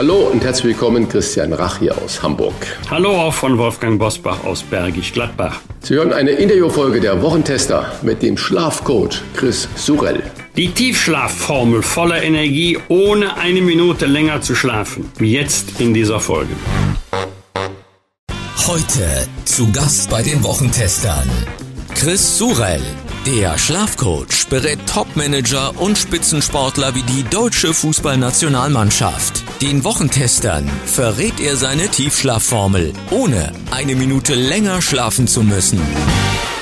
Hallo und herzlich willkommen, Christian Rach hier aus Hamburg. Hallo auch von Wolfgang Bosbach aus Bergisch Gladbach. Sie hören eine Interviewfolge der Wochentester mit dem Schlafcoach Chris Surell. Die Tiefschlafformel voller Energie, ohne eine Minute länger zu schlafen. Wie jetzt in dieser Folge. Heute zu Gast bei den Wochentestern. Chris Surell, der Schlafcoach, berät Topmanager und Spitzensportler wie die deutsche Fußballnationalmannschaft. Den Wochentestern verrät er seine Tiefschlafformel, ohne eine Minute länger schlafen zu müssen.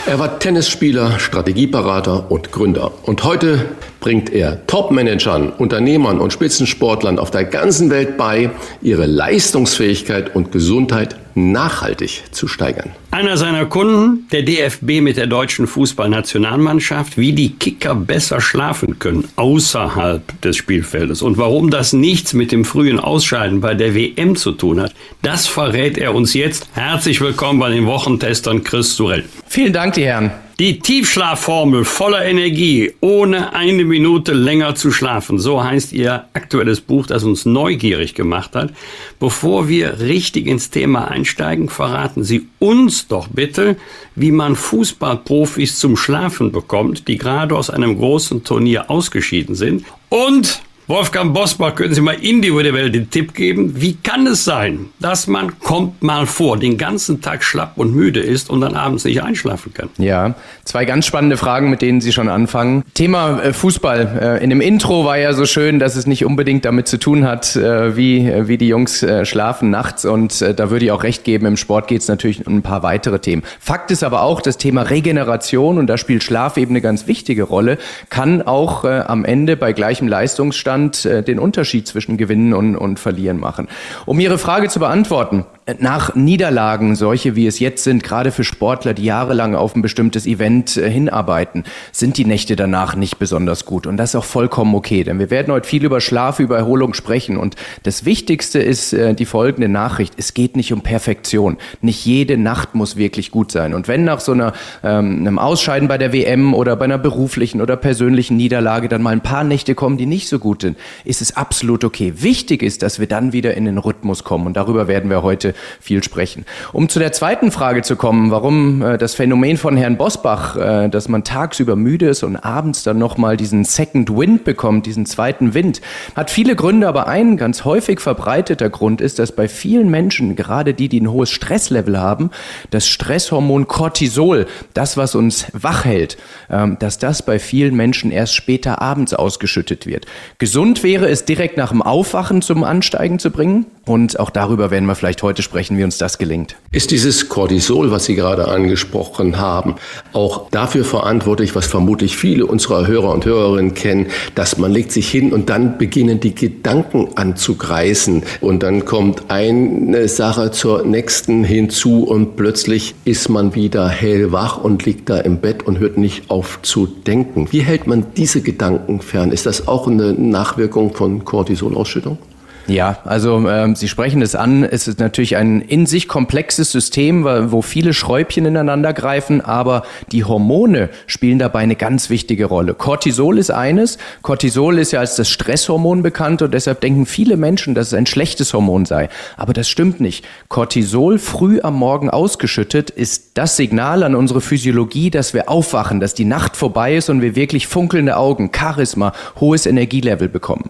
Er war Tennisspieler, Strategieberater und Gründer. Und heute bringt er Topmanagern, Unternehmern und Spitzensportlern auf der ganzen Welt bei, ihre Leistungsfähigkeit und Gesundheit nachhaltig zu steigern. Einer seiner Kunden, der DFB mit der deutschen Fußballnationalmannschaft, wie die Kicker besser schlafen können außerhalb des Spielfeldes und warum das nichts mit dem frühen Ausscheiden bei der WM zu tun hat, das verrät er uns jetzt. Herzlich willkommen bei den Wochentestern Chris Surell. Vielen Dank, die Herren. Die Tiefschlafformel voller Energie, ohne eine Minute länger zu schlafen. So heißt Ihr aktuelles Buch, das uns neugierig gemacht hat. Bevor wir richtig ins Thema einsteigen, verraten Sie uns doch bitte, wie man Fußballprofis zum Schlafen bekommt, die gerade aus einem großen Turnier ausgeschieden sind. Und Wolfgang Bosbach, können Sie mal individuell den Tipp geben, wie kann es sein, dass man, kommt mal vor, den ganzen Tag schlapp und müde ist und dann abends nicht einschlafen kann? Ja, zwei ganz spannende Fragen, mit denen Sie schon anfangen. Thema äh, Fußball. Äh, in dem Intro war ja so schön, dass es nicht unbedingt damit zu tun hat, äh, wie, wie die Jungs schlafen nachts und da würde ich auch recht geben, im Sport geht es natürlich um ein paar weitere Themen. Fakt ist aber auch, das Thema Regeneration, und da spielt Schlaf eben eine ganz wichtige Rolle, kann auch am Ende bei gleichem Leistungsstand Abstand äh, den Unterschied zwischen Gewinnen und, und Verlieren machen. Um Ihre Frage zu beantworten, nach Niederlagen, solche wie es jetzt sind, gerade für Sportler, die jahrelang auf ein bestimmtes Event äh, hinarbeiten, sind die Nächte danach nicht besonders gut. Und das ist auch vollkommen okay, denn wir werden heute viel über Schlaf, über Erholung sprechen. Und das Wichtigste ist äh, die folgende Nachricht. Es geht nicht um Perfektion. Nicht jede Nacht muss wirklich gut sein. Und wenn nach so einer, ähm, einem Ausscheiden bei der WM oder bei einer beruflichen oder persönlichen Niederlage dann mal ein paar Nächte kommen, die nicht so gut sind, ist es absolut okay. Wichtig ist, dass wir dann wieder in den Rhythmus kommen. Und darüber werden wir heute viel sprechen. Um zu der zweiten Frage zu kommen, warum äh, das Phänomen von Herrn Bosbach, äh, dass man tagsüber müde ist und abends dann nochmal diesen Second Wind bekommt, diesen zweiten Wind, hat viele Gründe, aber ein ganz häufig verbreiteter Grund ist, dass bei vielen Menschen, gerade die, die ein hohes Stresslevel haben, das Stresshormon Cortisol, das, was uns wach hält, ähm, dass das bei vielen Menschen erst später abends ausgeschüttet wird. Gesund wäre es direkt nach dem Aufwachen zum Ansteigen zu bringen. Und auch darüber werden wir vielleicht heute sprechen, wie uns das gelingt. Ist dieses Cortisol, was Sie gerade angesprochen haben, auch dafür verantwortlich, was vermutlich viele unserer Hörer und Hörerinnen kennen, dass man legt sich hin und dann beginnen die Gedanken anzugreifen und dann kommt eine Sache zur nächsten hinzu und plötzlich ist man wieder hellwach und liegt da im Bett und hört nicht auf zu denken. Wie hält man diese Gedanken fern? Ist das auch eine Nachwirkung von Cortisolausschüttung? Ja, also ähm, Sie sprechen es an. Es ist natürlich ein in sich komplexes System, wo viele Schräubchen ineinander greifen, aber die Hormone spielen dabei eine ganz wichtige Rolle. Cortisol ist eines. Cortisol ist ja als das Stresshormon bekannt und deshalb denken viele Menschen, dass es ein schlechtes Hormon sei. Aber das stimmt nicht. Cortisol früh am Morgen ausgeschüttet ist das Signal an unsere Physiologie, dass wir aufwachen, dass die Nacht vorbei ist und wir wirklich funkelnde Augen, Charisma, hohes Energielevel bekommen.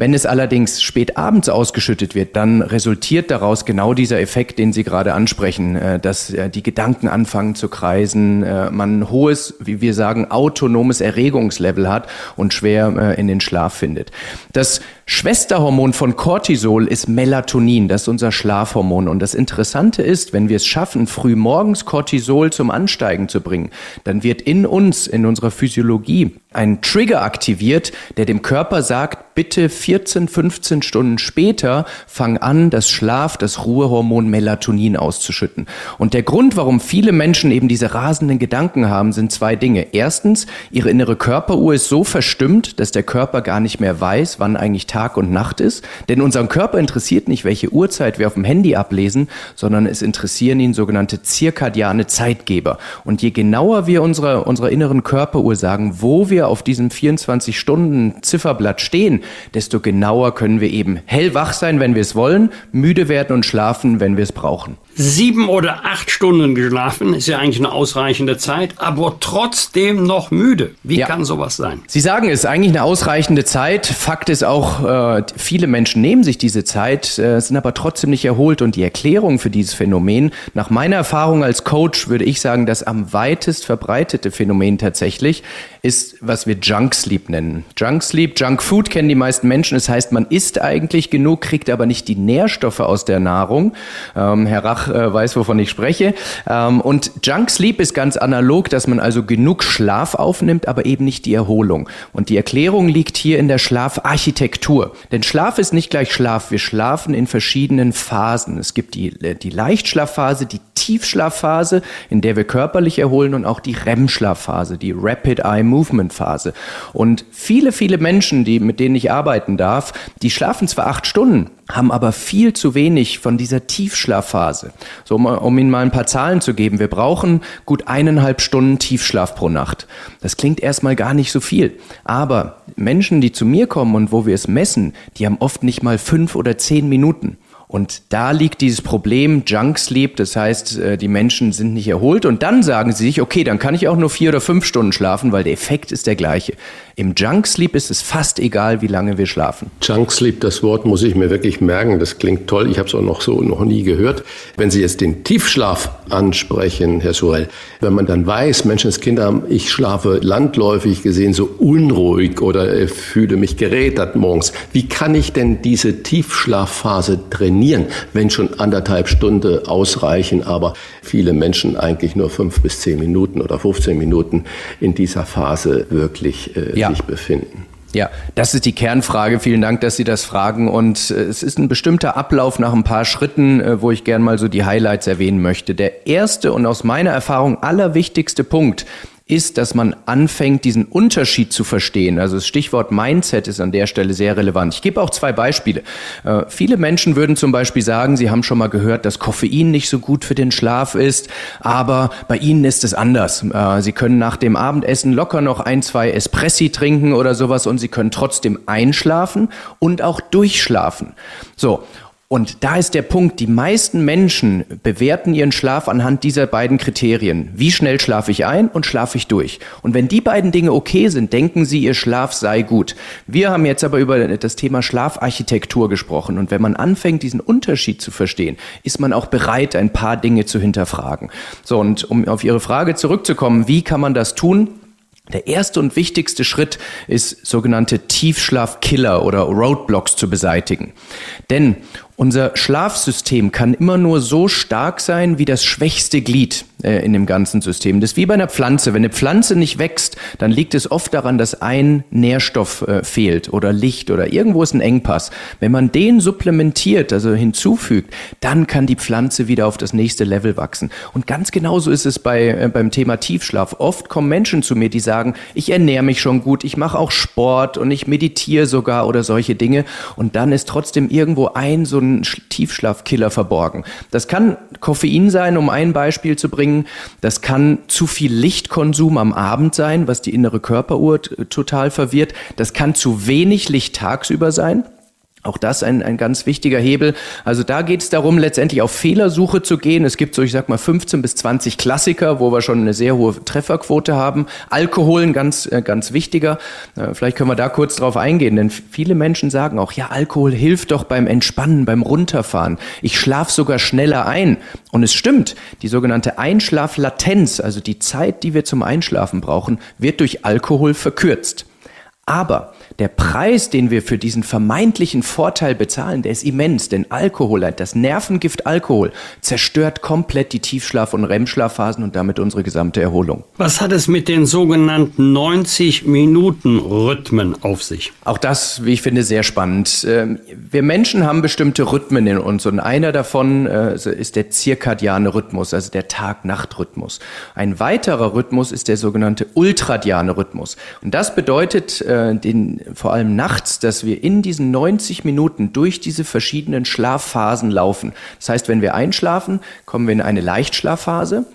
Wenn es allerdings spät abends ausgeschüttet wird, dann resultiert daraus genau dieser Effekt, den Sie gerade ansprechen, äh, dass äh, die Gedanken anfangen zu kreisen, äh, man ein hohes, wie wir sagen, autonomes Erregungslevel hat und schwer in den Schlaf findet. Das Schwesterhormon von Cortisol ist Melatonin, das ist unser Schlafhormon. Und das Interessante ist, wenn wir es schaffen, früh morgens Cortisol zum Ansteigen zu bringen, dann wird in uns, in unserer Physiologie, einen Trigger aktiviert, der dem Körper sagt, bitte 14, 15 Stunden später fang an, das Schlaf, das Ruhehormon Melatonin auszuschütten. Und der Grund, warum viele Menschen eben diese rasenden Gedanken haben, sind zwei Dinge. Erstens, ihre innere Körperuhr ist so verstimmt, dass der Körper gar nicht mehr weiß, wann eigentlich Tag und Nacht ist. Denn unseren Körper interessiert nicht, welche Uhrzeit wir auf dem Handy ablesen, sondern es interessieren ihn sogenannte zirkadiane Zeitgeber. Und je genauer wir unserer, unserer inneren Körperuhr sagen, wo wir wir auf diesem 24-Stunden-Zifferblatt stehen, desto genauer können wir eben hellwach sein, wenn wir es wollen, müde werden und schlafen, wenn wir es brauchen. Sieben oder acht Stunden geschlafen ist ja eigentlich eine ausreichende Zeit, aber trotzdem noch müde. Wie ja. kann sowas sein? Sie sagen, es ist eigentlich eine ausreichende Zeit. Fakt ist auch, äh, viele Menschen nehmen sich diese Zeit, äh, sind aber trotzdem nicht erholt. Und die Erklärung für dieses Phänomen, nach meiner Erfahrung als Coach, würde ich sagen, das am weitest verbreitete Phänomen tatsächlich ist, was wir Junk Sleep nennen. Junk Sleep, Junk Food kennen die meisten Menschen. Das heißt, man isst eigentlich genug, kriegt aber nicht die Nährstoffe aus der Nahrung. Ähm, Herr Rach äh, weiß, wovon ich spreche. Ähm, und Junk Sleep ist ganz analog, dass man also genug Schlaf aufnimmt, aber eben nicht die Erholung. Und die Erklärung liegt hier in der Schlafarchitektur. Denn Schlaf ist nicht gleich Schlaf. Wir schlafen in verschiedenen Phasen. Es gibt die, äh, die Leichtschlafphase, die Tiefschlafphase, in der wir körperlich erholen und auch die REM-Schlafphase, die Rapid Eye Movement Phase. Und viele, viele Menschen, die, mit denen ich arbeiten darf, die schlafen zwar acht Stunden, haben aber viel zu wenig von dieser Tiefschlafphase. So, um, um Ihnen mal ein paar Zahlen zu geben. Wir brauchen gut eineinhalb Stunden Tiefschlaf pro Nacht. Das klingt erstmal gar nicht so viel. Aber Menschen, die zu mir kommen und wo wir es messen, die haben oft nicht mal fünf oder zehn Minuten. Und da liegt dieses Problem Junk Sleep, das heißt, äh, die Menschen sind nicht erholt und dann sagen sie sich, okay, dann kann ich auch nur vier oder fünf Stunden schlafen, weil der Effekt ist der gleiche. Im Junk Sleep ist es fast egal, wie lange wir schlafen. Junk Sleep, das Wort muss ich mir wirklich merken. Das klingt toll. Ich habe es auch noch so noch nie gehört. Wenn Sie jetzt den Tiefschlaf ansprechen, Herr Sorel, wenn man dann weiß, Menschenskinder, ich schlafe landläufig gesehen so unruhig oder äh, fühle mich gerädert morgens. Wie kann ich denn diese Tiefschlafphase trainieren, wenn schon anderthalb Stunden ausreichen, aber viele Menschen eigentlich nur fünf bis zehn Minuten oder 15 Minuten in dieser Phase wirklich äh, ja sich befinden. Ja, das ist die Kernfrage. Vielen Dank, dass Sie das fragen. Und äh, es ist ein bestimmter Ablauf nach ein paar Schritten, äh, wo ich gern mal so die Highlights erwähnen möchte. Der erste und aus meiner Erfahrung allerwichtigste Punkt ist, dass man anfängt, diesen Unterschied zu verstehen. Also das Stichwort Mindset ist an der Stelle sehr relevant. Ich gebe auch zwei Beispiele. Äh, viele Menschen würden zum Beispiel sagen, sie haben schon mal gehört, dass Koffein nicht so gut für den Schlaf ist, aber bei ihnen ist es anders. Äh, sie können nach dem Abendessen locker noch ein, zwei Espressi trinken oder sowas und sie können trotzdem einschlafen und auch durchschlafen. So. Und da ist der Punkt, die meisten Menschen bewerten ihren Schlaf anhand dieser beiden Kriterien. Wie schnell schlafe ich ein und schlafe ich durch? Und wenn die beiden Dinge okay sind, denken sie, ihr Schlaf sei gut. Wir haben jetzt aber über das Thema Schlafarchitektur gesprochen. Und wenn man anfängt, diesen Unterschied zu verstehen, ist man auch bereit, ein paar Dinge zu hinterfragen. So, und um auf Ihre Frage zurückzukommen, wie kann man das tun? Der erste und wichtigste Schritt ist, sogenannte Tiefschlafkiller oder Roadblocks zu beseitigen. Denn unser Schlafsystem kann immer nur so stark sein wie das schwächste Glied äh, in dem ganzen System. Das ist wie bei einer Pflanze. Wenn eine Pflanze nicht wächst, dann liegt es oft daran, dass ein Nährstoff äh, fehlt oder Licht oder irgendwo ist ein Engpass. Wenn man den supplementiert, also hinzufügt, dann kann die Pflanze wieder auf das nächste Level wachsen. Und ganz genauso ist es bei, äh, beim Thema Tiefschlaf. Oft kommen Menschen zu mir, die sagen, ich ernähre mich schon gut, ich mache auch Sport und ich meditiere sogar oder solche Dinge. Und dann ist trotzdem irgendwo ein so ein einen Tiefschlafkiller verborgen. Das kann Koffein sein, um ein Beispiel zu bringen. Das kann zu viel Lichtkonsum am Abend sein, was die innere Körperuhr total verwirrt. Das kann zu wenig Licht tagsüber sein. Auch das ein, ein ganz wichtiger Hebel. Also da geht es darum, letztendlich auf Fehlersuche zu gehen. Es gibt so, ich sag mal, 15 bis 20 Klassiker, wo wir schon eine sehr hohe Trefferquote haben. Alkohol ein ganz, äh, ganz wichtiger. Äh, vielleicht können wir da kurz drauf eingehen, denn viele Menschen sagen auch, ja, Alkohol hilft doch beim Entspannen, beim Runterfahren. Ich schlafe sogar schneller ein. Und es stimmt, die sogenannte Einschlaflatenz, also die Zeit, die wir zum Einschlafen brauchen, wird durch Alkohol verkürzt. Aber der Preis, den wir für diesen vermeintlichen Vorteil bezahlen, der ist immens, denn Alkohol, das Nervengift Alkohol, zerstört komplett die Tiefschlaf- und REM-Schlafphasen und damit unsere gesamte Erholung. Was hat es mit den sogenannten 90 Minuten Rhythmen auf sich? Auch das, wie ich finde, sehr spannend. Ähm, wir Menschen haben bestimmte Rhythmen in uns und einer davon äh, ist der zirkadiane Rhythmus, also der Tag-Nacht-Rhythmus. Ein weiterer Rhythmus ist der sogenannte ultradiane Rhythmus. Und das bedeutet äh, den, vor allem nachts, dass wir in diesen 90 Minuten durch diese verschiedenen Schlafphasen laufen. Das heißt, wenn wir einschlafen, kommen wir in eine Leichtschlafphase.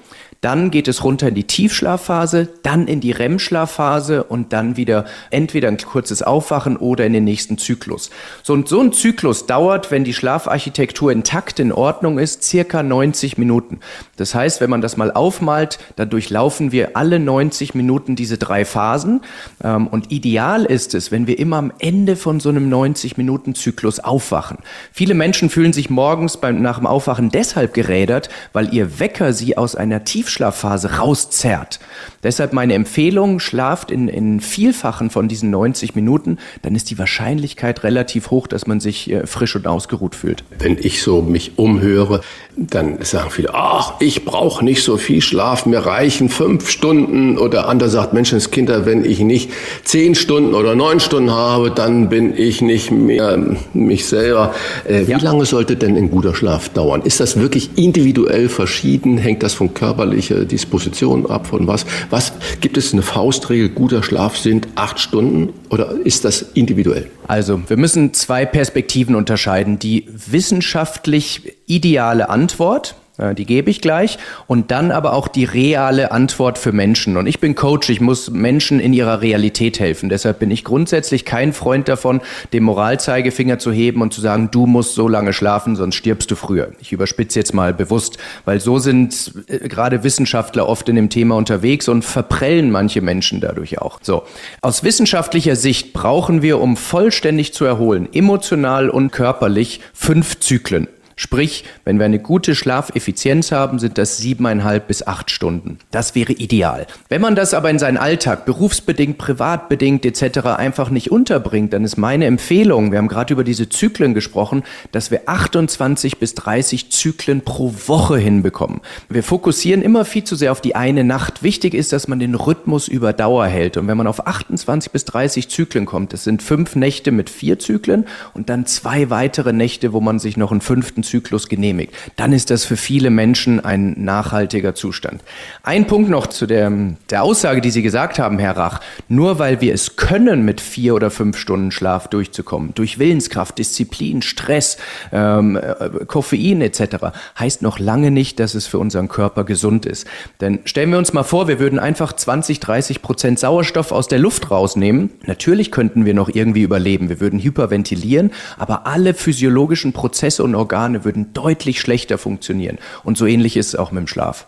Dann geht es runter in die Tiefschlafphase, dann in die REM-Schlafphase und dann wieder entweder ein kurzes Aufwachen oder in den nächsten Zyklus. So, und so ein Zyklus dauert, wenn die Schlafarchitektur intakt in Ordnung ist, circa 90 Minuten. Das heißt, wenn man das mal aufmalt, dann durchlaufen wir alle 90 Minuten diese drei Phasen. Ähm, und ideal ist es, wenn wir immer am Ende von so einem 90-Minuten-Zyklus aufwachen. Viele Menschen fühlen sich morgens beim, nach dem Aufwachen deshalb gerädert, weil ihr Wecker sie aus einer Tiefschlafphase Tiefschlafphase rauszerrt. Deshalb meine Empfehlung, schlaft in, in Vielfachen von diesen 90 Minuten, dann ist die Wahrscheinlichkeit relativ hoch, dass man sich äh, frisch und ausgeruht fühlt. Wenn ich so mich umhöre, dann sagen viele, ach, ich brauche nicht so viel Schlaf, mir reichen fünf Stunden. Oder andere sagt, Menschenskinder, wenn ich nicht zehn Stunden oder neun Stunden habe, dann bin ich nicht mehr mich selber. Äh, wie ja. lange sollte denn ein guter Schlaf dauern? Ist das wirklich individuell verschieden? Hängt das von körperlich körperliche Disposition ab von was. Was gibt es eine Faustregel? Guter Schlaf sind acht Stunden oder ist das individuell? Also, wir müssen zwei Perspektiven unterscheiden. Die wissenschaftlich ideale Antwort, äh, die gebe ich gleich. Und dann aber auch die reale Antwort für Menschen. Und ich bin Coach, ich muss Menschen in ihrer Realität helfen. Deshalb bin ich grundsätzlich kein Freund davon, den Moralzeigefinger zu heben und zu sagen, du musst so lange schlafen, sonst stirbst du früher. Ich überspitze jetzt mal bewusst, weil so sind äh, gerade Wissenschaftler oft in dem Thema unterwegs und verprellen manche Menschen dadurch auch. So. Aus wissenschaftlicher Sicht brauchen wir, um vollständig zu erholen, emotional und körperlich, fünf Zyklen. Sprich, wenn wir eine gute Schlafeffizienz haben, sind das siebeneinhalb bis acht Stunden. Das wäre ideal. Wenn man das aber in seinen Alltag, berufsbedingt, privatbedingt etc. einfach nicht unterbringt, dann ist meine Empfehlung, wir haben gerade über diese Zyklen gesprochen, dass wir 28 bis 30 Zyklen pro Woche hinbekommen. Wir fokussieren immer viel zu sehr auf die eine Nacht. Wichtig ist, dass man den Rhythmus über Dauer hält. Und wenn man auf 28 bis 30 Zyklen kommt, das sind fünf Nächte mit vier Zyklen und dann zwei weitere Nächte, wo man sich noch einen fünften Zyklus genehmigt, dann ist das für viele Menschen ein nachhaltiger Zustand. Ein Punkt noch zu der, der Aussage, die Sie gesagt haben, Herr Rach. Nur weil wir es können, mit vier oder fünf Stunden Schlaf durchzukommen, durch Willenskraft, Disziplin, Stress, ähm, äh, Koffein etc., heißt noch lange nicht, dass es für unseren Körper gesund ist. Denn stellen wir uns mal vor, wir würden einfach 20, 30 Prozent Sauerstoff aus der Luft rausnehmen. Natürlich könnten wir noch irgendwie überleben. Wir würden hyperventilieren, aber alle physiologischen Prozesse und Organe Organe würden deutlich schlechter funktionieren. Und so ähnlich ist es auch mit dem Schlaf.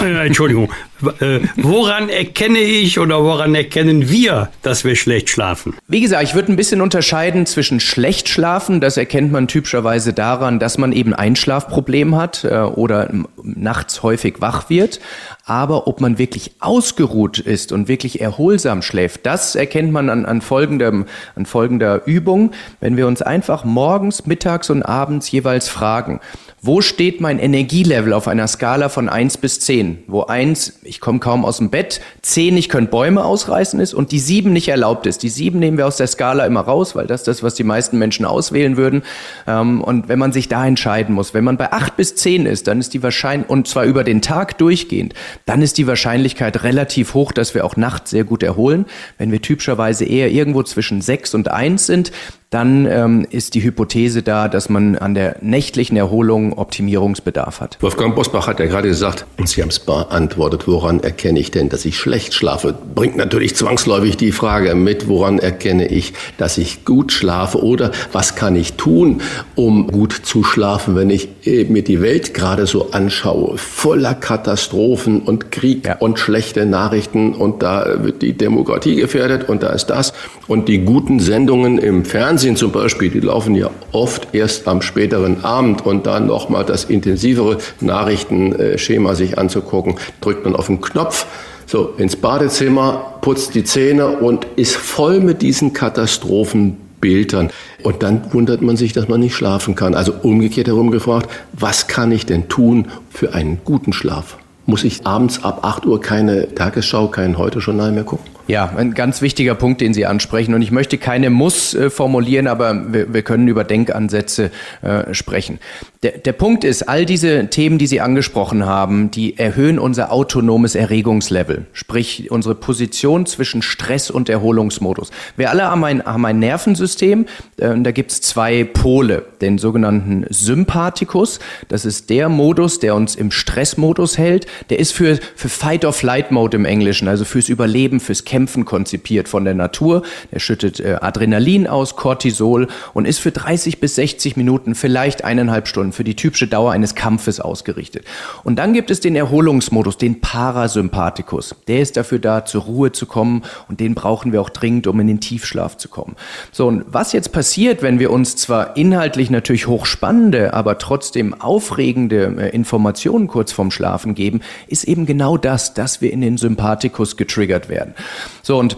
Äh, Entschuldigung, äh, woran erkenne ich oder woran erkennen wir, dass wir schlecht schlafen? Wie gesagt, ich würde ein bisschen unterscheiden zwischen schlecht schlafen, das erkennt man typischerweise daran, dass man eben ein Schlafproblem hat äh, oder nachts häufig wach wird. Aber ob man wirklich ausgeruht ist und wirklich erholsam schläft, das erkennt man an, an, folgendem, an folgender Übung, wenn wir uns einfach morgens, mittags und abends jeweils fragen, wo steht mein Energielevel auf einer Skala von 1 bis 10? Wo 1, ich komme kaum aus dem Bett, 10, ich könnte Bäume ausreißen ist und die 7 nicht erlaubt ist. Die 7 nehmen wir aus der Skala immer raus, weil das das, was die meisten Menschen auswählen würden. Ähm, und wenn man sich da entscheiden muss, wenn man bei 8 bis 10 ist, dann ist die Wahrscheinlichkeit, und zwar über den Tag durchgehend, dann ist die Wahrscheinlichkeit relativ hoch, dass wir auch nachts sehr gut erholen. Wenn wir typischerweise eher irgendwo zwischen 6 und 1 sind, dann ähm, ist die Hypothese da, dass man an der nächtlichen Erholung Optimierungsbedarf hat. Wolfgang Bosbach hat ja gerade gesagt, und Sie haben es beantwortet, woran erkenne ich denn, dass ich schlecht schlafe? Bringt natürlich zwangsläufig die Frage mit, woran erkenne ich, dass ich gut schlafe? Oder was kann ich tun, um gut zu schlafen, wenn ich äh, mir die Welt gerade so anschaue, voller Katastrophen und Krieg ja. und schlechte Nachrichten. Und da wird die Demokratie gefährdet und da ist das. Und die guten Sendungen im Fernsehen Fernsehen zum Beispiel, die laufen ja oft erst am späteren Abend. Und dann nochmal das intensivere Nachrichtenschema sich anzugucken, drückt man auf den Knopf So, ins Badezimmer, putzt die Zähne und ist voll mit diesen Katastrophenbildern. Und dann wundert man sich, dass man nicht schlafen kann. Also umgekehrt herum gefragt, was kann ich denn tun für einen guten Schlaf? Muss ich abends ab 8 Uhr keine Tagesschau, kein Heute-Journal mehr gucken? Ja, ein ganz wichtiger Punkt, den Sie ansprechen. Und ich möchte keine Muss äh, formulieren, aber wir, wir, können über Denkansätze äh, sprechen. Der, der Punkt ist, all diese Themen, die Sie angesprochen haben, die erhöhen unser autonomes Erregungslevel, sprich unsere Position zwischen Stress und Erholungsmodus. Wir alle haben ein, haben ein Nervensystem, äh, da gibt es zwei Pole, den sogenannten Sympathikus. Das ist der Modus, der uns im Stressmodus hält. Der ist für, für Fight-or-Flight-Mode im Englischen, also fürs Überleben, fürs Kämpfen konzipiert von der Natur. Der schüttet äh, Adrenalin aus, Cortisol und ist für 30 bis 60 Minuten, vielleicht eineinhalb Stunden, für die typische Dauer eines Kampfes ausgerichtet. Und dann gibt es den Erholungsmodus, den Parasympathikus. Der ist dafür da, zur Ruhe zu kommen und den brauchen wir auch dringend, um in den Tiefschlaf zu kommen. So, und was jetzt passiert, wenn wir uns zwar inhaltlich natürlich hochspannende, aber trotzdem aufregende äh, Informationen kurz vorm Schlafen geben, ist eben genau das, dass wir in den Sympathikus getriggert werden. So, und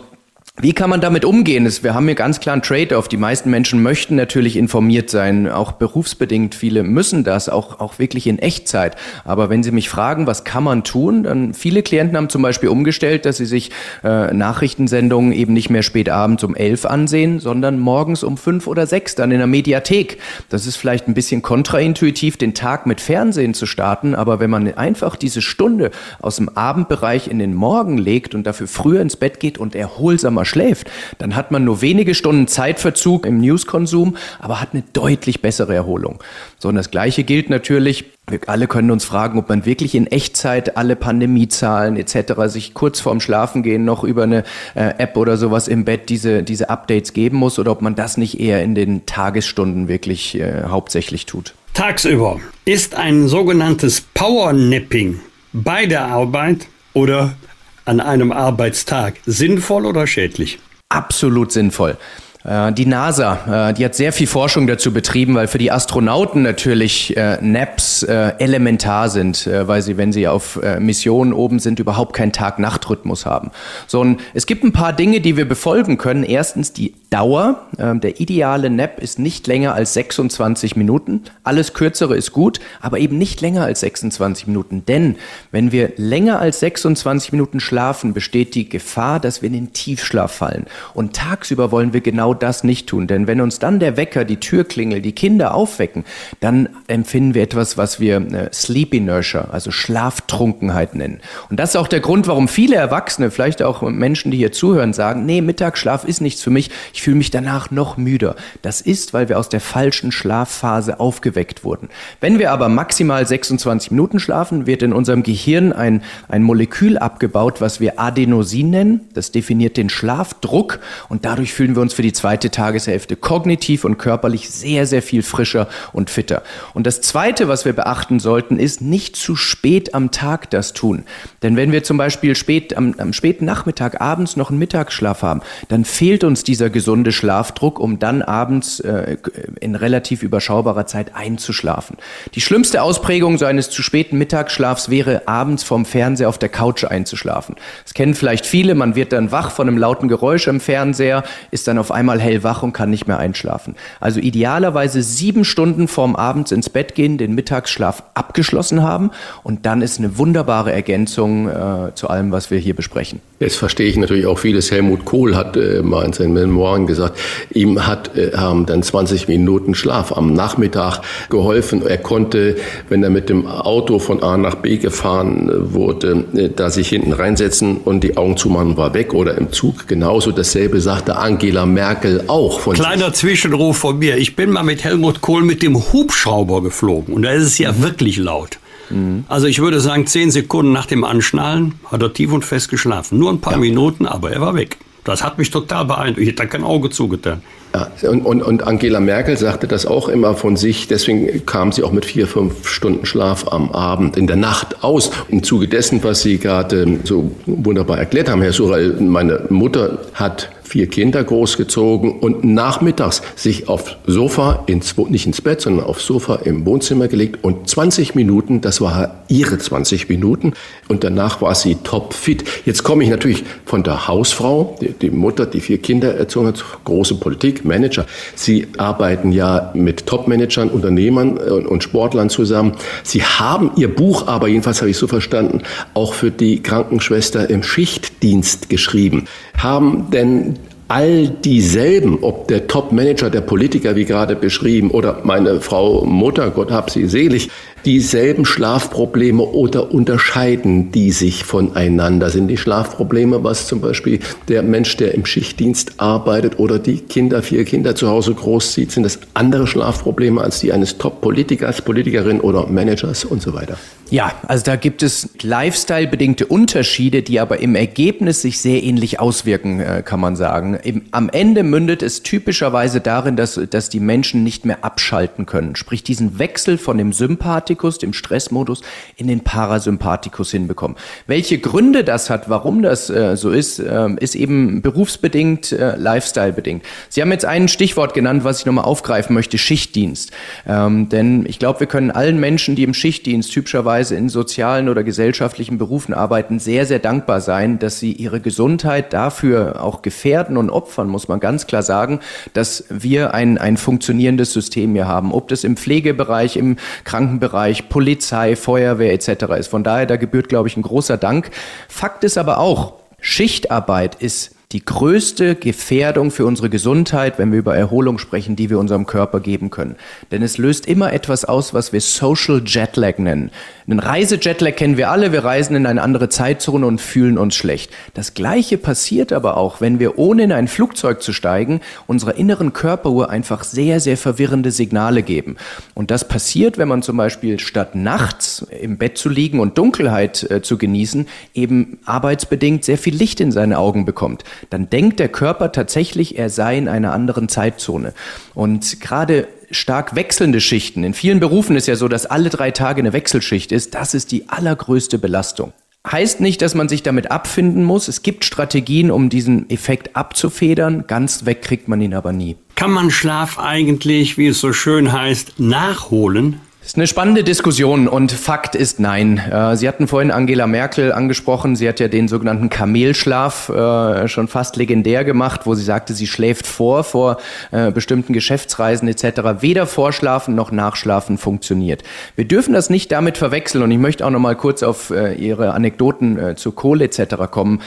wie kann man damit umgehen? Wir haben hier ganz klar einen Trade-off. Die meisten Menschen möchten natürlich informiert sein, auch berufsbedingt. Viele müssen das, auch, auch wirklich in Echtzeit. Aber wenn Sie mich fragen, was kann man tun, dann viele Klienten haben zum Beispiel umgestellt, dass sie sich äh, Nachrichtensendungen eben nicht mehr spät abends um elf ansehen, sondern morgens um fünf oder sechs dann in der Mediathek. Das ist vielleicht ein bisschen kontraintuitiv, den Tag mit Fernsehen zu starten. Aber wenn man einfach diese Stunde aus dem Abendbereich in den Morgen legt und dafür früher ins Bett geht und erholsamer schläft, dann hat man nur wenige Stunden Zeitverzug im Newskonsum, aber hat eine deutlich bessere Erholung. So, und das Gleiche gilt natürlich, wir alle können uns fragen, ob man wirklich in Echtzeit alle Pandemiezahlen etc. sich kurz vorm Schlafengehen noch über eine äh, App oder sowas im Bett diese, diese Updates geben muss oder ob man das nicht eher in den Tagesstunden wirklich äh, hauptsächlich tut. Tagsüber ist ein sogenanntes Powernapping bei der Arbeit oder an einem Arbeitstag sinnvoll oder schädlich? Absolut sinnvoll. Äh, die NASA, äh, die hat sehr viel Forschung dazu betrieben, weil für die Astronauten natürlich äh, Naps elementar sind, weil sie, wenn sie auf Missionen oben sind, überhaupt keinen Tag-Nacht-Rhythmus haben. So, und es gibt ein paar Dinge, die wir befolgen können. Erstens die Dauer. Ähm, der ideale Nap ist nicht länger als 26 Minuten. Alles kürzere ist gut, aber eben nicht länger als 26 Minuten. Denn wenn wir länger als 26 Minuten schlafen, besteht die Gefahr, dass wir in den Tiefschlaf fallen. Und tagsüber wollen wir genau das nicht tun. Denn wenn uns dann der Wecker, die Türklingel, die Kinder aufwecken, dann empfinden wir etwas, was wir äh, Sleep Inertia, also Schlaftrunkenheit nennen. Und das ist auch der Grund, warum viele Erwachsene, vielleicht auch Menschen, die hier zuhören, sagen, nee, Mittagsschlaf ist nichts für mich, ich fühle mich danach noch müder. Das ist, weil wir aus der falschen Schlafphase aufgeweckt wurden. Wenn wir aber maximal 26 Minuten schlafen, wird in unserem Gehirn ein, ein Molekül abgebaut, was wir Adenosin nennen. Das definiert den Schlafdruck und dadurch fühlen wir uns für die zweite Tageshälfte kognitiv und körperlich sehr, sehr viel frischer und fitter. Und das Zweite, was wir beachten sollten, ist nicht zu spät am Tag das tun. Denn wenn wir zum Beispiel spät, am, am späten Nachmittag abends noch einen Mittagsschlaf haben, dann fehlt uns dieser gesunde Schlafdruck, um dann abends äh, in relativ überschaubarer Zeit einzuschlafen. Die schlimmste Ausprägung so eines zu späten Mittagsschlafs wäre, abends vom Fernseher auf der Couch einzuschlafen. Das kennen vielleicht viele, man wird dann wach von einem lauten Geräusch im Fernseher, ist dann auf einmal mal hellwach und kann nicht mehr einschlafen. Also idealerweise sieben Stunden vorm Abends ins Bett gehen, den Mittagsschlaf abgeschlossen haben und dann ist eine wunderbare Ergänzung äh, zu allem, was wir hier besprechen. Jetzt verstehe ich natürlich auch vieles. Helmut Kohl hat äh, mal in seinen Memoiren gesagt, ihm hat, äh, haben dann 20 Minuten Schlaf am Nachmittag geholfen. Er konnte, wenn er mit dem Auto von A nach B gefahren äh, wurde, äh, da sich hinten reinsetzen und die Augen zumachen, war weg oder im Zug genauso. Dasselbe sagte Angela Merkel Merkel auch von Kleiner sich. Zwischenruf von mir. Ich bin mal mit Helmut Kohl mit dem Hubschrauber geflogen und da ist es ja mhm. wirklich laut. Mhm. Also ich würde sagen, zehn Sekunden nach dem Anschnallen hat er tief und fest geschlafen. Nur ein paar ja. Minuten, aber er war weg. Das hat mich total beeindruckt. Ich hätte kein Auge zugetan. Ja, und, und, und Angela Merkel sagte das auch immer von sich. Deswegen kam sie auch mit vier, fünf Stunden Schlaf am Abend, in der Nacht aus. Im Zuge dessen, was Sie gerade so wunderbar erklärt haben, Herr Surel, meine Mutter hat vier Kinder großgezogen und nachmittags sich aufs Sofa, ins, nicht ins Bett, sondern aufs Sofa im Wohnzimmer gelegt und 20 Minuten, das war ihre 20 Minuten und danach war sie topfit. Jetzt komme ich natürlich von der Hausfrau, die, die Mutter, die vier Kinder erzogen hat, große Politik, Manager. Sie arbeiten ja mit Topmanagern, Unternehmern und, und Sportlern zusammen. Sie haben ihr Buch aber, jedenfalls habe ich so verstanden, auch für die Krankenschwester im Schichtdienst geschrieben. Haben denn all dieselben, ob der Top-Manager, der Politiker, wie gerade beschrieben, oder meine Frau Mutter, Gott hab sie selig, dieselben Schlafprobleme oder unterscheiden die sich voneinander? Sind die Schlafprobleme, was zum Beispiel der Mensch, der im Schichtdienst arbeitet oder die Kinder, vier Kinder zu Hause großzieht, sind das andere Schlafprobleme als die eines Top-Politikers, Politikerin oder Managers und so weiter? Ja, also da gibt es lifestyle-bedingte Unterschiede, die aber im Ergebnis sich sehr ähnlich auswirken, äh, kann man sagen. am Ende mündet es typischerweise darin, dass, dass die Menschen nicht mehr abschalten können. Sprich, diesen Wechsel von dem Sympathikus Sympathikus, dem Stressmodus, in den Parasympathikus hinbekommen. Welche Gründe das hat, warum das äh, so ist, äh, ist eben berufsbedingt, äh, lifestyle-bedingt. Sie haben jetzt ein Stichwort genannt, was ich nochmal aufgreifen möchte, Schichtdienst. Ähm, denn ich glaube, wir können allen Menschen, die im Schichtdienst typischerweise in sozialen oder gesellschaftlichen Berufen arbeiten, sehr, sehr dankbar sein, dass sie ihre Gesundheit dafür auch gefährden und opfern, muss man ganz klar sagen, dass wir ein, ein funktionierendes System hier haben. Ob das im Pflegebereich, im Krankenbereich, Bereich Polizei, Feuerwehr etc. ist. Von daher, da gebührt, glaube ich, ein großer Dank. Fakt ist aber auch, Schichtarbeit ist die größte Gefährdung für unsere Gesundheit, wenn wir über Erholung sprechen, die wir unserem Körper geben können. Denn es löst immer etwas aus, was wir Social Jetlag nennen. Einen Reisejetlag kennen wir alle, wir reisen in eine andere Zeitzone und fühlen uns schlecht. Das gleiche passiert aber auch, wenn wir ohne in ein Flugzeug zu steigen, unserer inneren Körperuhr einfach sehr, sehr verwirrende Signale geben. Und das passiert, wenn man zum Beispiel statt nachts im Bett zu liegen und Dunkelheit äh, zu genießen, eben arbeitsbedingt sehr viel Licht in seine Augen bekommt. Dann denkt der Körper tatsächlich, er sei in einer anderen Zeitzone. Und gerade stark wechselnde Schichten. In vielen Berufen ist ja so, dass alle drei Tage eine Wechselschicht ist. Das ist die allergrößte Belastung. Heißt nicht, dass man sich damit abfinden muss. Es gibt Strategien, um diesen Effekt abzufedern. Ganz weg kriegt man ihn aber nie. Kann man Schlaf eigentlich, wie es so schön heißt, nachholen? Ist eine spannende Diskussion und Fakt ist nein. Äh, Sie hatten vorhin Angela Merkel angesprochen. Sie hat ja den sogenannten Kamelschlaf äh, schon fast legendär gemacht, wo sie sagte, sie schläft vor, vor äh, bestimmten Geschäftsreisen etc. Weder Vorschlafen noch Nachschlafen funktioniert. Wir dürfen das nicht damit verwechseln und ich möchte auch noch mal kurz auf Ihre Anekdoten zu Kohle etc. kommen.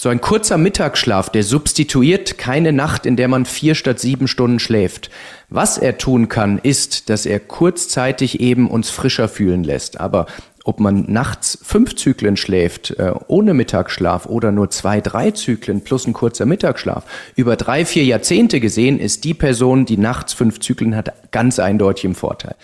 So ein kurzer Mittagsschlaf, der substituiert keine Nacht, in der man vier statt sieben Stunden schläft. Was er tun kann, ist, dass er kurzzeitig eben uns frischer fühlen lässt. Aber ob man nachts fünf Zyklen schläft, äh, ohne Mittagsschlaf oder nur zwei, drei Zyklen plus ein kurzer Mittagsschlaf, über drei, vier Jahrzehnte gesehen, ist die Person, die nachts fünf Zyklen hat, ganz eindeutig im Vorteil.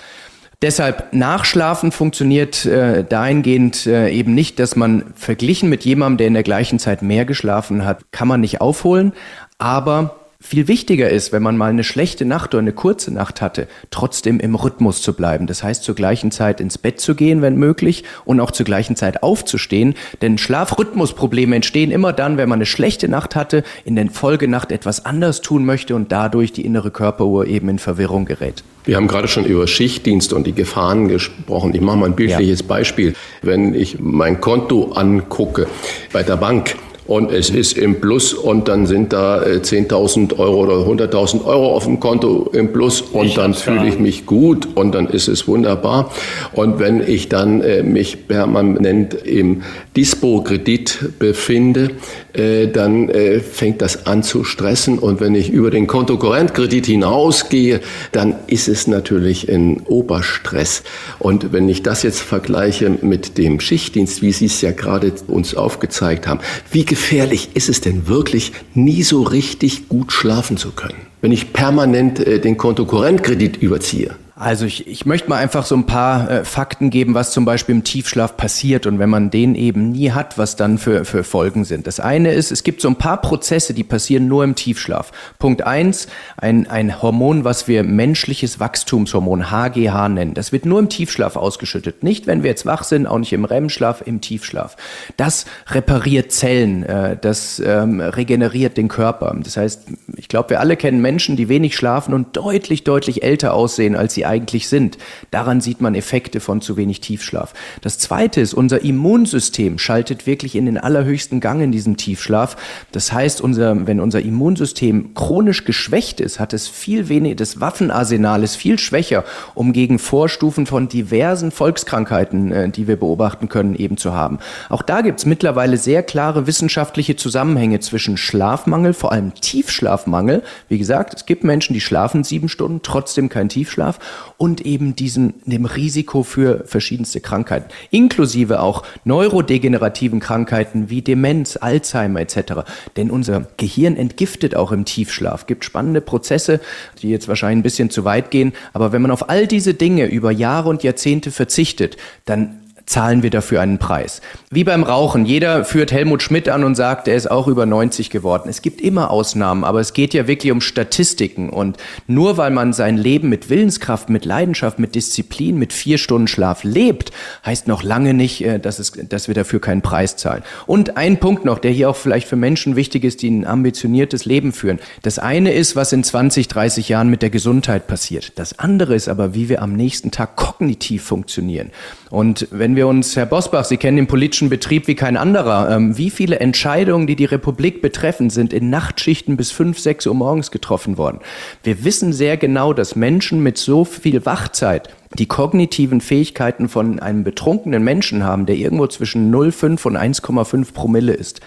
Deshalb Nachschlafen funktioniert äh, dahingehend äh, eben nicht, dass man verglichen mit jemandem, der in der gleichen Zeit mehr geschlafen hat, kann man nicht aufholen. Aber viel wichtiger ist, wenn man mal eine schlechte Nacht oder eine kurze Nacht hatte, trotzdem im Rhythmus zu bleiben. Das heißt, zur gleichen Zeit ins Bett zu gehen, wenn möglich, und auch zur gleichen Zeit aufzustehen. Denn Schlafrhythmusprobleme entstehen immer dann, wenn man eine schlechte Nacht hatte, in der Folgenacht etwas anders tun möchte und dadurch die innere Körperuhr eben in Verwirrung gerät. Wir haben gerade schon über Schichtdienst und die Gefahren gesprochen. Ich mache mal ein bildliches ja. Beispiel. Wenn ich mein Konto angucke bei der Bank, und es ist im Plus und dann sind da 10.000 äh, Euro oder 100.000 Euro auf dem Konto im Plus und ich dann fühle ich mich gut und dann ist es wunderbar. Und wenn ich dann äh, mich permanent im Dispo-Kredit befinde, äh, dann äh, fängt das an zu stressen und wenn ich über den Kontokorrentkredit hinausgehe, dann ist es natürlich ein Oberstress. Und wenn ich das jetzt vergleiche mit dem Schichtdienst, wie Sie es ja gerade uns aufgezeigt haben, wie gefährlich ist es denn wirklich, nie so richtig gut schlafen zu können, wenn ich permanent äh, den Kontokorrentkredit überziehe? Also ich, ich möchte mal einfach so ein paar äh, Fakten geben, was zum Beispiel im Tiefschlaf passiert und wenn man den eben nie hat, was dann für, für Folgen sind. Das eine ist, es gibt so ein paar Prozesse, die passieren nur im Tiefschlaf. Punkt eins, ein, ein Hormon, was wir menschliches Wachstumshormon, HGH nennen. Das wird nur im Tiefschlaf ausgeschüttet. Nicht, wenn wir jetzt wach sind, auch nicht im REM-Schlaf, im Tiefschlaf. Das repariert Zellen, äh, das ähm, regeneriert den Körper. Das heißt, ich glaube, wir alle kennen Menschen, die wenig schlafen und deutlich, deutlich älter aussehen, als sie eigentlich sind. Daran sieht man Effekte von zu wenig Tiefschlaf. Das zweite ist, unser Immunsystem schaltet wirklich in den allerhöchsten Gang in diesem Tiefschlaf. Das heißt, unser, wenn unser Immunsystem chronisch geschwächt ist, hat es viel weniger, das Waffenarsenal ist viel schwächer, um gegen Vorstufen von diversen Volkskrankheiten, äh, die wir beobachten können, eben zu haben. Auch da gibt es mittlerweile sehr klare wissenschaftliche Zusammenhänge zwischen Schlafmangel, vor allem Tiefschlafmangel. Wie gesagt, es gibt Menschen, die schlafen sieben Stunden, trotzdem kein Tiefschlaf und eben diesem, dem Risiko für verschiedenste Krankheiten, inklusive auch neurodegenerativen Krankheiten wie Demenz, Alzheimer etc. Denn unser Gehirn entgiftet auch im Tiefschlaf. Gibt spannende Prozesse, die jetzt wahrscheinlich ein bisschen zu weit gehen, aber wenn man auf all diese Dinge über Jahre und Jahrzehnte verzichtet, dann zahlen wir dafür einen Preis. Wie beim Rauchen. Jeder führt Helmut Schmidt an und sagt, er ist auch über 90 geworden. Es gibt immer Ausnahmen, aber es geht ja wirklich um Statistiken. Und nur weil man sein Leben mit Willenskraft, mit Leidenschaft, mit Disziplin, mit vier Stunden Schlaf lebt, heißt noch lange nicht, äh, dass, es, dass wir dafür keinen Preis zahlen. Und ein Punkt noch, der hier auch vielleicht für Menschen wichtig ist, die ein ambitioniertes Leben führen. Das eine ist, was in 20, 30 Jahren mit der Gesundheit passiert. Das andere ist aber, wie wir am nächsten Tag kognitiv funktionieren. Und wenn wir uns, Herr Bosbach, Sie kennen den politischen Betrieb wie kein anderer, ähm, wie viele Entscheidungen, die die Republik betreffen, sind in Nachtschichten bis fünf, sechs Uhr morgens getroffen worden. Wir wissen sehr genau, dass Menschen mit so viel Wachzeit die kognitiven Fähigkeiten von einem betrunkenen Menschen haben, der irgendwo zwischen 0,5 und 1,5 Promille ist.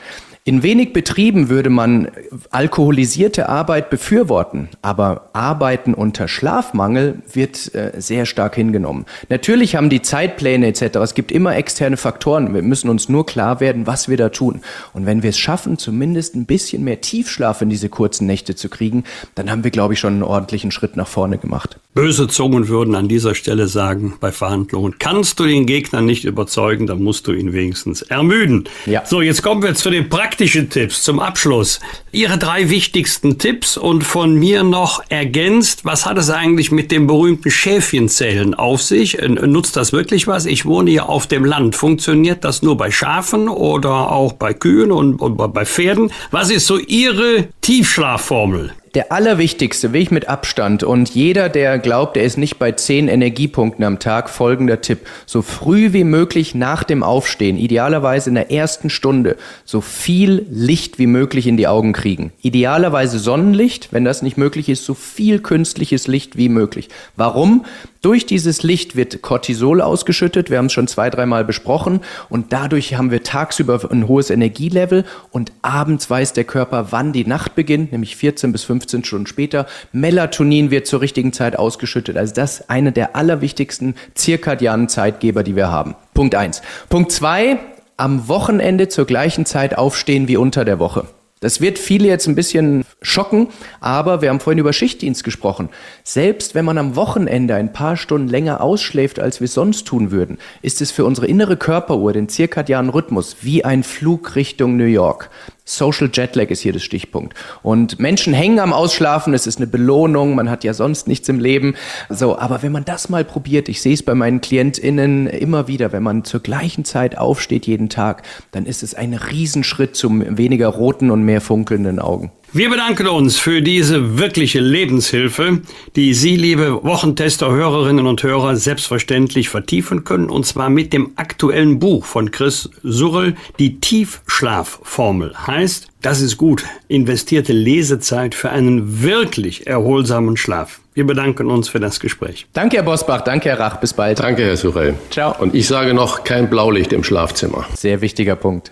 In wenig Betrieben würde man alkoholisierte Arbeit befürworten, aber Arbeiten unter Schlafmangel wird äh, sehr stark hingenommen. Natürlich haben die Zeitpläne etc. Es gibt immer externe Faktoren. Wir müssen uns nur klar werden, was wir da tun. Und wenn wir es schaffen, zumindest ein bisschen mehr Tiefschlaf in diese kurzen Nächte zu kriegen, dann haben wir, glaube ich, schon einen ordentlichen Schritt nach vorne gemacht. Böse Zungen würden an dieser Stelle sagen, bei Verhandlungen kannst du den Gegner nicht überzeugen, dann musst du ihn wenigstens ermüden. Ja. So, jetzt kommen wir zu den praktischen praktischen Tipps zum Abschluss. Ihre drei wichtigsten Tipps und von mir noch ergänzt, was hat es eigentlich mit dem berühmten Schäfchenzählen auf sich? Nutzt das wirklich was? Ich wohne hier auf dem Land. Funktioniert das nur bei Schafen oder auch bei Kühen und, und bei Pferden? Was ist so Ihre Tiefschlafformel? Der allerwichtigste Weg mit Abstand und jeder, der glaubt, er ist nicht bei zehn Energiepunkten am Tag, folgender Tipp. So früh wie möglich nach dem Aufstehen, idealerweise in der ersten Stunde, so viel Licht wie möglich in die Augen kriegen. Idealerweise Sonnenlicht, wenn das nicht möglich ist, so viel künstliches Licht wie möglich. Warum? Durch dieses Licht wird Cortisol ausgeschüttet, wir haben es schon zwei, dreimal besprochen und dadurch haben wir tagsüber ein hohes Energielevel und abends weiß der Körper, wann die Nacht beginnt, nämlich 14 bis 15 Stunden später. Melatonin wird zur richtigen Zeit ausgeschüttet. Also das ist eine der allerwichtigsten zirkadianen Zeitgeber, die wir haben. Punkt eins. Punkt zwei, am Wochenende zur gleichen Zeit aufstehen wie unter der Woche. Das wird viele jetzt ein bisschen schocken, aber wir haben vorhin über Schichtdienst gesprochen. Selbst wenn man am Wochenende ein paar Stunden länger ausschläft, als wir es sonst tun würden, ist es für unsere innere Körperuhr, den zirkadianen Rhythmus, wie ein Flug Richtung New York. Social Jetlag ist hier das Stichpunkt. Und Menschen hängen am Ausschlafen, es ist eine Belohnung, man hat ja sonst nichts im Leben. So, aber wenn man das mal probiert, ich sehe es bei meinen KlientInnen immer wieder, wenn man zur gleichen Zeit aufsteht jeden Tag, dann ist es ein Riesenschritt zum weniger roten und mehr funkelnden Augen. Wir bedanken uns für diese wirkliche Lebenshilfe, die Sie, liebe Wochentester-Hörerinnen und Hörer, selbstverständlich vertiefen können, und zwar mit dem aktuellen Buch von Chris Surrell, die Tiefschlafformel. Heißt, das ist gut, investierte Lesezeit für einen wirklich erholsamen Schlaf. Wir bedanken uns für das Gespräch. Danke, Herr Bosbach. Danke, Herr Rach. Bis bald. Danke, Herr Surrell. Ciao. Und ich sage noch, kein Blaulicht im Schlafzimmer. Sehr wichtiger Punkt.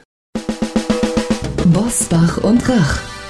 Bosbach und Rach